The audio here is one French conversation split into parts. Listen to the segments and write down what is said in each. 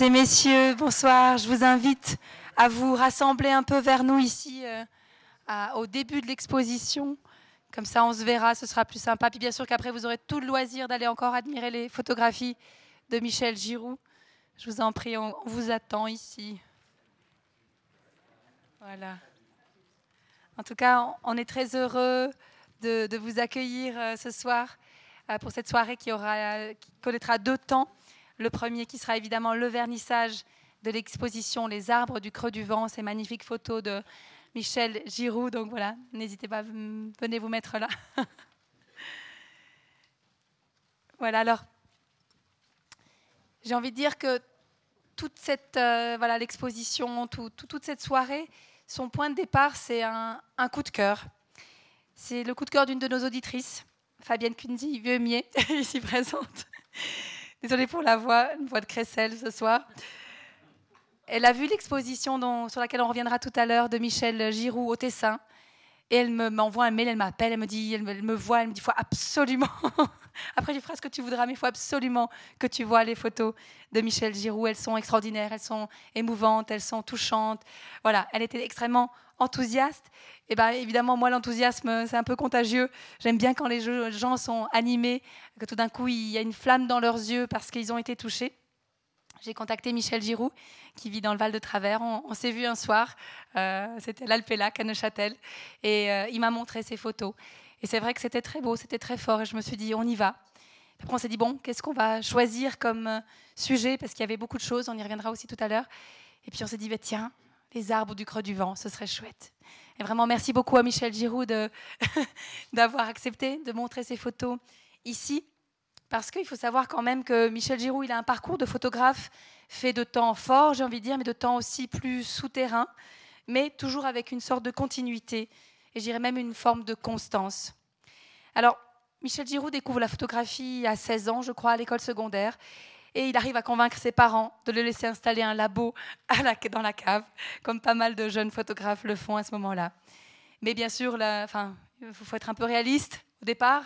et messieurs, bonsoir. Je vous invite à vous rassembler un peu vers nous ici euh, au début de l'exposition. Comme ça, on se verra, ce sera plus sympa. Puis bien sûr qu'après, vous aurez tout le loisir d'aller encore admirer les photographies de Michel Giroux. Je vous en prie, on, vous attend ici. Voilà. En tout cas, on est très heureux de, vous accueillir euh, ce soir euh, pour cette soirée qui connaîtra deux temps. Le premier qui sera évidemment le vernissage de l'exposition Les arbres du creux du vent, ces magnifiques photos de Michel Giroud. Donc voilà, n'hésitez pas, venez vous mettre là. voilà, alors, j'ai envie de dire que toute cette, euh, voilà, l'exposition, toute cette soirée, son point de départ, c'est un, coup de cœur. C'est le coup de cœur d'une de nos auditrices, Fabienne Kunzi, vieux mier, ici présente. Désolée pour la voix, une voix de crécelle ce soir. Elle a vu l'exposition sur laquelle on reviendra tout à l'heure de Michel Giroux au Tessin. Et elle m'envoie un mail, elle m'appelle, elle me dit, elle me, voit, elle me dit, il faut absolument. Après, tu feras ce que tu voudras, mais il faut absolument que tu vois les photos de Michel Giroux. Elles sont extraordinaires, elles sont émouvantes, elles sont touchantes. Voilà, elle était extrêmement enthousiaste. Et bien évidemment, moi, l'enthousiasme, c'est un peu contagieux. J'aime bien quand les gens sont animés, que tout d'un coup, il y a une flamme dans leurs yeux parce qu'ils ont été touchés. J'ai contacté Michel Giroux, qui vit dans le Val de Travers. On, s'est vu un soir, euh, c'était l'Alpélac à Neuchâtel, et euh, il m'a montré ses photos. Et c'est vrai que c'était très beau, c'était très fort, et je me suis dit, on y va. Après, on s'est dit, bon, qu'est-ce qu'on va choisir comme euh, sujet? Parce qu'il y avait beaucoup de choses, on y reviendra aussi tout à l'heure. Et puis on s'est dit, bah, tiens, les arbres du creux du vent, ce serait chouette. Et vraiment, merci beaucoup à Michel Giroux d'avoir accepté de montrer ses photos ici. Parce qu'il faut savoir quand même que Michel Giroux, il a un parcours de photographe fait de temps fort, j'ai envie de dire, mais de temps aussi plus souterrain, mais toujours avec une sorte de continuité, et j'irais même une forme de constance. Alors, Michel Giroux découvre la photographie à 16 ans, je crois, à l'école secondaire, et il arrive à convaincre ses parents de le laisser installer un labo dans la cave, comme pas mal de jeunes photographes le font à ce moment-là. Mais bien sûr, il faut être un peu réaliste au départ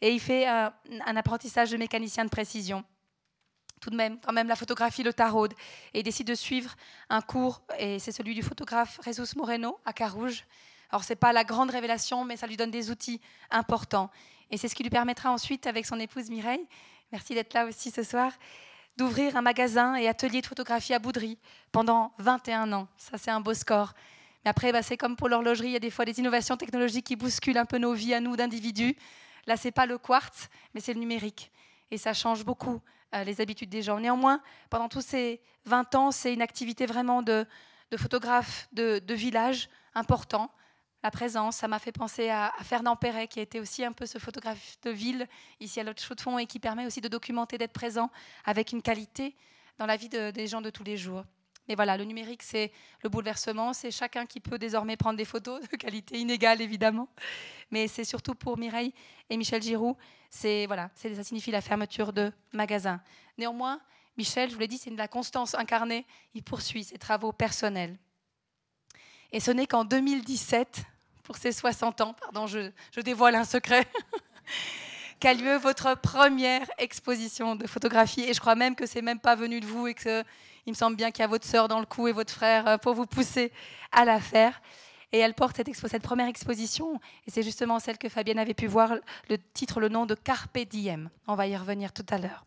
et il fait euh, un apprentissage de mécanicien de précision. Tout de même, quand même, la photographie le taraude et il décide de suivre un cours, et c'est celui du photographe Jesus Moreno à Carouge. Alors, ce n'est pas la grande révélation, mais ça lui donne des outils importants. Et c'est ce qui lui permettra ensuite, avec son épouse Mireille, merci d'être là aussi ce soir, d'ouvrir un magasin et atelier de photographie à Boudry pendant 21 ans. Ça, c'est un beau score. Mais après, bah, c'est comme pour l'horlogerie, il y a des fois des innovations technologiques qui bousculent un peu nos vies à nous d'individus. Là, c'est pas le quartz, mais c'est le numérique. Et ça change beaucoup euh, les habitudes des gens. Néanmoins, pendant tous ces 20 ans, c'est une activité vraiment de, photographe de, village important. La présence, ça m'a fait penser à, Fernand Perret, qui a été aussi un peu ce photographe de ville ici à l'autre de fond et qui permet aussi de documenter, d'être présent avec une qualité dans la vie des gens de tous les jours. Mais voilà, le numérique, c'est le bouleversement. C'est chacun qui peut désormais prendre des photos de qualité inégale, évidemment. Mais c'est surtout pour Mireille et Michel Giroux. C'est voilà, ça signifie la fermeture de magasins. Néanmoins, Michel, je vous l'ai dit, c'est de la constance incarnée. Il poursuit ses travaux personnels. Et ce n'est qu'en 2017, pour ses 60 ans, pardon, je, je dévoile un secret, qu'a lieu votre première exposition de photographie. Et je crois même que c'est même pas venu de vous et que il me semble bien qu'il y a votre sœur dans le coup et votre frère euh, pour vous pousser à la faire. Et elle porte cette, première exposition, et c'est justement celle que Fabienne avait pu voir, le titre, le nom de Carpe Diem. On va y revenir tout à l'heure.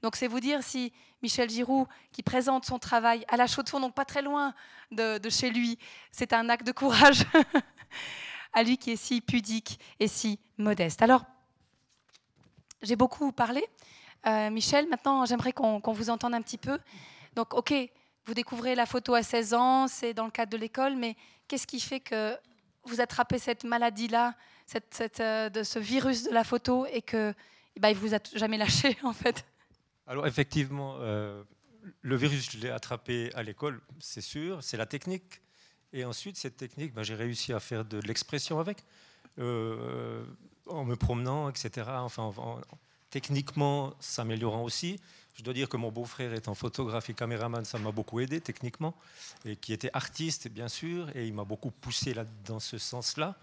Donc c'est vous dire si Michel Giroux, qui présente son travail à la chaux de fond, donc pas très loin de, chez lui, c'est un acte de courage à lui qui est si pudique et si modeste. Alors, j'ai beaucoup parlé. Euh, Michel, maintenant j'aimerais qu'on vous entende un petit peu. Donc, OK, vous découvrez la photo à 16 ans, c'est dans le cadre de l'école, mais qu'est-ce qui fait que vous attrapez cette maladie-là, cette, euh, de ce virus de la photo, et que eh ben, il vous a jamais lâché, en fait? Alors, effectivement, euh, le virus, je l'ai attrapé à l'école, c'est sûr, c'est la technique. Et ensuite, cette technique, ben, j'ai réussi à faire de l'expression avec, euh, en me promenant, etc. Enfin, techniquement, s'améliorant aussi. Je dois dire que mon beau-frère étant photographe et caméraman, ça m'a beaucoup aidé techniquement, et qui était artiste bien sûr, et il m'a beaucoup poussé là, dans ce sens-là.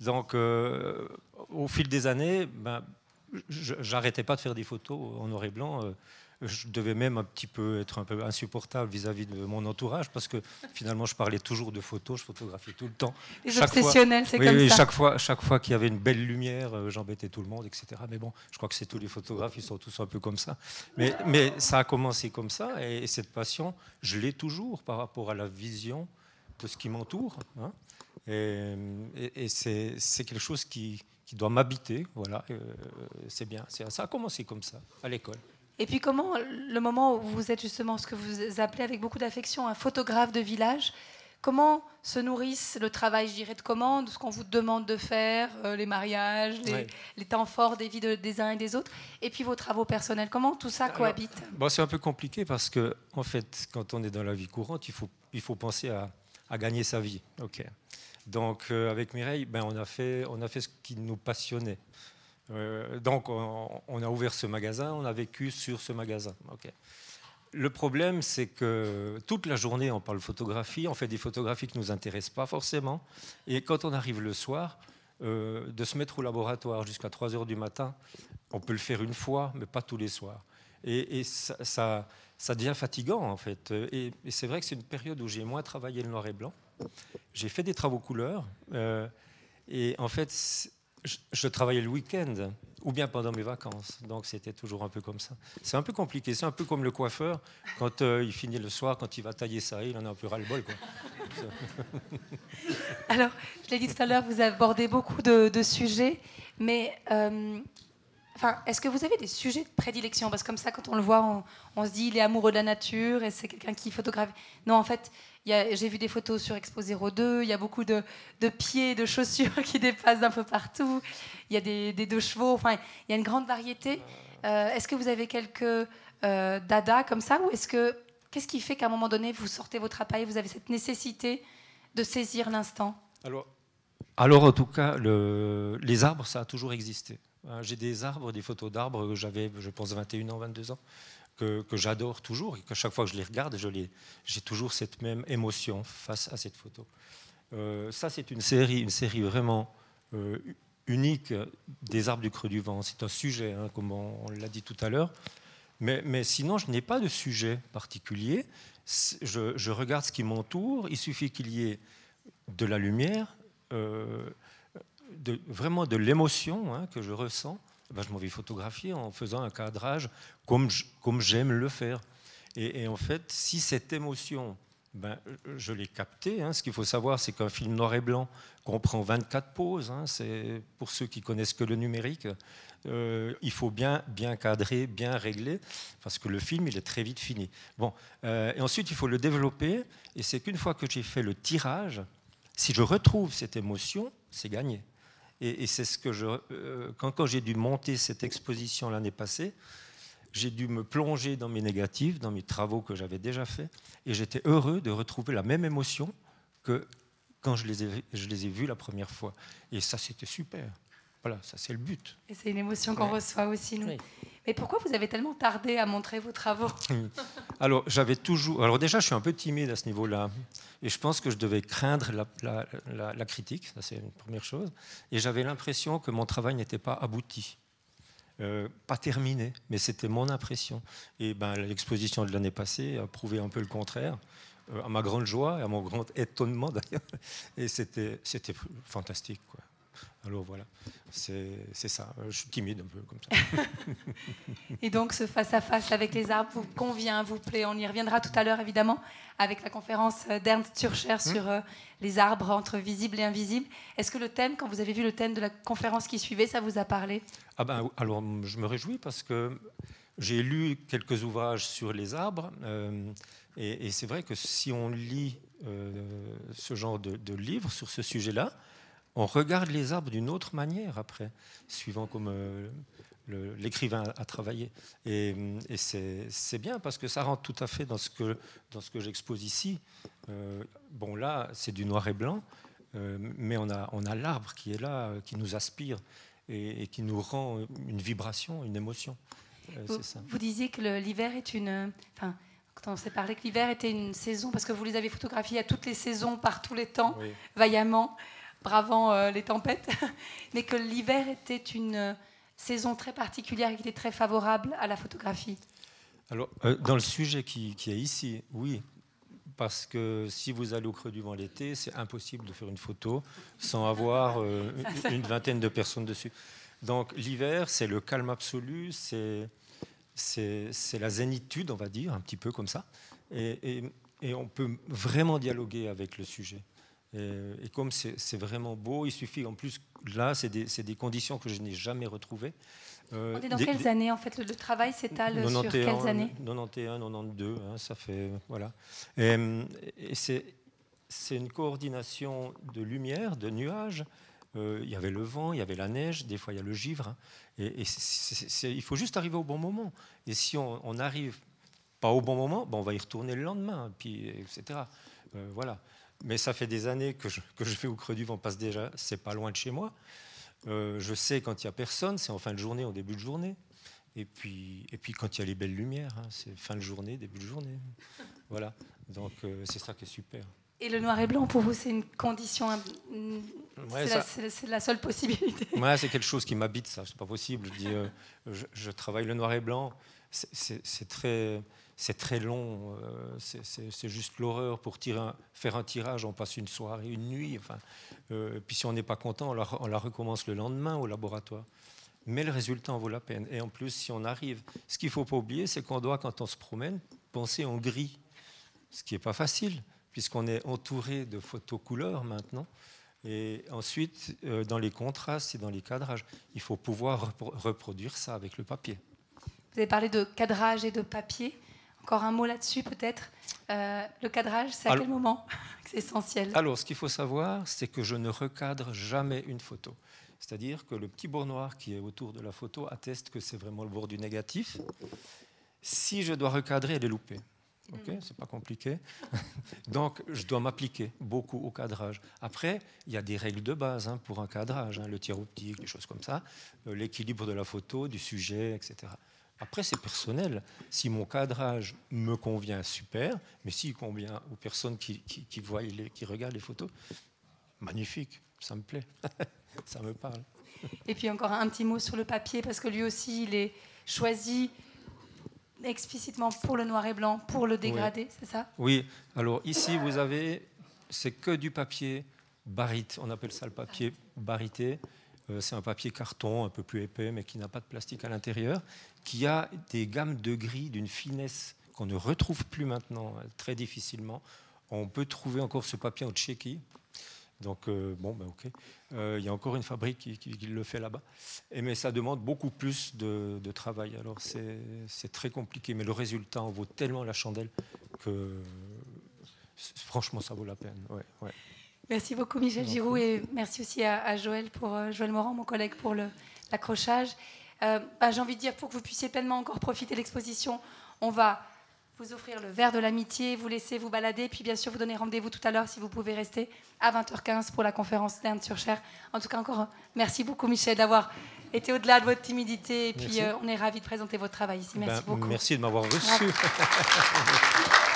Donc euh, au fil des années, ben, j'arrêtais pas de faire des photos en noir et blanc. Euh, je devais même un petit peu être un peu insupportable vis-à-vis de mon entourage parce que finalement je parlais toujours de photos, je photographiais tout le temps. Les chaque obsessionnels, c'est comme ça. Chaque fois, chaque fois qu'il y avait une belle lumière, euh, j'embêtais tout le monde, etc. Mais bon, je crois que c'est tous les photographes, ils sont tous un peu comme ça. Mais, mais ça a commencé comme ça et, cette passion, je l'ai toujours par rapport à la vision de ce qui m'entoure. Hein. Et, et, c'est quelque chose qui, qui doit m'habiter. Voilà, euh, c'est bien. Ça a commencé comme ça à l'école. Et puis comment, le moment où vous êtes justement ce que vous appelez avec beaucoup d'affection un photographe de village, comment se nourrissent le travail, je dirais, de commande, ce qu'on vous demande de faire, euh, les mariages, les, temps forts des vies des uns et des autres, et puis vos travaux personnels Comment tout ça cohabite? bon, C'est un peu compliqué parce que, en fait, quand on est dans la vie courante, il faut, il faut penser à, à gagner sa vie. Ok. Donc, euh, avec Mireille, ben, on, a fait, on a fait ce qui nous passionnait. Euh, donc, on, a ouvert ce magasin, on a vécu sur ce magasin. Le problème, c'est que toute la journée, on parle photographie, on fait des photographies qui ne nous intéressent pas forcément. Et quand on arrive le soir, euh, de se mettre au laboratoire jusqu'à 3 heures du matin, on peut le faire une fois, mais pas tous les soirs. Et, ça, ça, devient fatigant, en fait. Et, c'est vrai que c'est une période où j'ai moins travaillé le noir et blanc. J'ai fait des travaux couleurs. Euh, et en fait, je, travaillais le week-end ou bien pendant mes vacances. Donc c'était toujours un peu comme ça. C'est un peu compliqué. C'est un peu comme le coiffeur. Quand euh, il finit le soir, quand il va tailler ça, il en a un peu ras-le-bol. Alors, je l'ai dit tout à l'heure, vous abordez beaucoup de, sujets. Mais euh, Enfin, est-ce que vous avez des sujets de prédilection? Parce que comme ça, quand on le voit, on, se dit il est amoureux de la nature et c'est quelqu'un qui photographie. Non, en fait, j'ai vu des photos sur Expo 02, il y a beaucoup de, pieds, de chaussures qui dépassent d'un peu partout. Il y a des, deux chevaux, enfin, il y a une grande variété. Euh, est-ce que vous avez quelques euh, dada comme ça? Ou est-ce que. Qu'est-ce qui fait qu'à un moment donné, vous sortez votre appareil, vous avez cette nécessité de saisir l'instant? Alors, alors, en tout cas, le, les arbres, ça a toujours existé. Euh, j'ai des arbres, des photos d'arbres, j'avais, je pense, 21 ans, 22 ans, que, j'adore toujours et que chaque fois que je les regarde, j'ai toujours cette même émotion face à cette photo. Euh, ça, c'est une série, une série vraiment euh, unique des arbres du creux du vent. C'est un sujet, hein, comme on, l'a dit tout à l'heure. Mais, sinon, je n'ai pas de sujet particulier. Je, je regarde ce qui m'entoure. Il suffit qu'il y ait de la lumière, vraiment de l'émotion hein, que je ressens, ben, je m'en vais photographier en faisant un cadrage comme, comme j'aime le faire. Et, en fait, si cette émotion, ben, je l'ai captée, hein, ce qu'il faut savoir, c'est qu'un film noir et blanc comprend 24 poses. Hein, c'est pour ceux qui connaissent que le numérique. Euh, il faut bien, bien cadrer, bien régler, parce que le film, il est très vite fini. Bon, euh, et ensuite, il faut le développer, et c'est qu'une fois que j'ai fait le tirage, si je retrouve cette émotion, c'est gagné. Et, c'est ce que je. Euh, quand, j'ai dû monter cette exposition l'année passée, j'ai dû me plonger dans mes négatifs, dans mes travaux que j'avais déjà faits, et j'étais heureux de retrouver la même émotion que quand je les ai, je les ai vus la première fois. Et ça, c'était super. Voilà, ça c'est le but. Et c'est une émotion qu'on reçoit aussi, nous. Mais pourquoi vous avez tellement tardé à montrer vos travaux Alors, j'avais toujours. Alors, déjà, je suis un peu timide à ce niveau-là. Et je pense que je devais craindre la, critique, ça c'est une première chose. Et j'avais l'impression que mon travail n'était pas abouti. Euh, pas terminé, mais c'était mon impression. Et ben, l'exposition de l'année passée a prouvé un peu le contraire, euh, à ma grande joie et à mon grand étonnement d'ailleurs. Et c'était fantastique. Quoi. Alors voilà, c'est ça. Je suis timide un peu comme ça. Et donc ce face-à-face avec les arbres vous convient, vous plaît? On y reviendra tout à l'heure évidemment avec la conférence d'Ernst Turcher hmm? sur euh, les arbres entre visibles et invisibles. Est-ce que le thème, quand vous avez vu le thème de la conférence qui suivait, ça vous a parlé? Ah ben alors je me réjouis parce que j'ai lu quelques ouvrages sur les arbres euh, et, c'est vrai que si on lit euh, ce genre de, de livres sur ce sujet-là, on regarde les arbres d'une autre manière après, suivant comme euh, l'écrivain a travaillé. Et, c'est bien parce que ça rentre tout à fait dans ce que, dans ce que j'expose ici. Euh, bon, là, c'est du noir et blanc, euh, mais on a, on a l'arbre qui est là, qui nous aspire et, qui nous rend une vibration, une émotion. Vous, ça. vous, disiez que l'hiver est une. Enfin, quand on s'est parlé que l'hiver était une saison, parce que vous les avez photographiés à toutes les saisons, par tous les temps, vaillamment bravant euh, les tempêtes, mais que l'hiver était une euh, saison très particulière et qui était très favorable à la photographie. Alors, euh, dans le sujet qui, qui, est ici, oui, parce que si vous allez au Creux du Vent l'été, c'est impossible de faire une photo sans avoir euh, une, vingtaine de personnes dessus. Donc l'hiver, c'est le calme absolu, c'est la zénitude, on va dire, un petit peu comme ça. Et, et, on peut vraiment dialoguer avec le sujet. Et, comme c'est vraiment beau, il suffit, en plus, là, c'est des, des, conditions que je n'ai jamais retrouvées. Euh, on est dans quelles années en fait le, travail s'étale sur quelles années 91, 92, hein, ça fait voilà. Et, c'est une coordination de lumière, de nuages. Euh, il y avait le vent, il y avait la neige, des fois il y a le givre. Hein. et, il faut juste arriver au bon moment. Et si on n'arrive pas au bon moment, bon, on va y retourner le lendemain, puis etc. Euh, voilà. Mais ça fait des années que je, que je fais au creux du vent, passe déjà, c'est pas loin de chez moi. Euh, je sais quand il n'y a personne, c'est en fin de journée, en début de journée. Et puis, et puis quand il y a les belles lumières, hein, c'est fin de journée, début de journée. Voilà. Donc euh, c'est ça qui est super. Et le noir et blanc, pour vous, c'est une condition. c'est la, seule possibilité. Ouais, c'est quelque chose qui m'habite, ça. C'est pas possible. Je, dis, euh, je, travaille le noir et blanc. C'est très c'est très long, euh, c'est juste l'horreur. Pour tirer faire un tirage, on passe une soirée, une nuit. Enfin, euh, puis si on n'est pas content, on la, recommence le lendemain au laboratoire. Mais le résultat en vaut la peine. Et en plus, si on arrive, ce qu'il ne faut pas oublier, c'est qu'on doit, quand on se promène, penser en gris, ce qui n'est pas facile, puisqu'on est entouré de photos couleurs maintenant. Et ensuite, euh, dans les contrastes et dans les cadrages, il faut pouvoir reproduire ça avec le papier. Vous avez parlé de cadrage et de papier. Encore un mot là-dessus peut-être. Euh, le cadrage, c'est à quel moment C'est essentiel? Alors, ce qu'il faut savoir, c'est que je ne recadre jamais une photo. C'est-à-dire que le petit bord noir qui est autour de la photo atteste que c'est vraiment le bord du négatif. Si je dois recadrer, elle est loupée. C'est pas compliqué. Donc, je dois m'appliquer beaucoup au cadrage. Après, il y a des règles de base hein, pour un cadrage, hein, le tir optique, des choses comme ça, euh, l'équilibre de la photo, du sujet, etc. Après, c'est personnel. Si mon cadrage me convient, super. Mais s'il convient aux personnes qui, voient, qui regardent les photos, magnifique, ça me plaît, ça me parle. Et puis encore un petit mot sur le papier, parce que lui aussi, il est choisi explicitement pour le noir et blanc, pour le dégradé, c'est ça? Oui. Alors ici, vous avez, c'est que du papier barite. On appelle ça le papier barité. Euh, c'est un papier carton un peu plus épais, mais qui n'a pas de plastique à l'intérieur, qui a des gammes de gris d'une finesse qu'on ne retrouve plus maintenant euh, très difficilement. On peut trouver encore ce papier en Tchéquie. Donc, euh, bon, ben ok. Il y a encore une fabrique qui, le fait là-bas. Mais ça demande beaucoup plus de, travail. Alors, c'est très compliqué. Mais le résultat en vaut tellement la chandelle que, franchement, ça vaut la peine. Ouais, ouais. Merci beaucoup Michel Giroux et merci aussi à, Joël, pour, euh, Joël Morand, mon collègue, pour l'accrochage. Euh, bah, J'ai envie de dire, pour que vous puissiez pleinement encore profiter de l'exposition, on va vous offrir le verre de l'amitié, vous laisser vous balader, puis bien sûr vous donner rendez-vous tout à l'heure si vous pouvez rester à 20h15 pour la conférence d'Inde sur Cher. En tout cas, encore merci beaucoup Michel d'avoir été au-delà de votre timidité et puis euh, on est ravis de présenter votre travail ici. Merci ben, beaucoup. Merci de m'avoir reçu.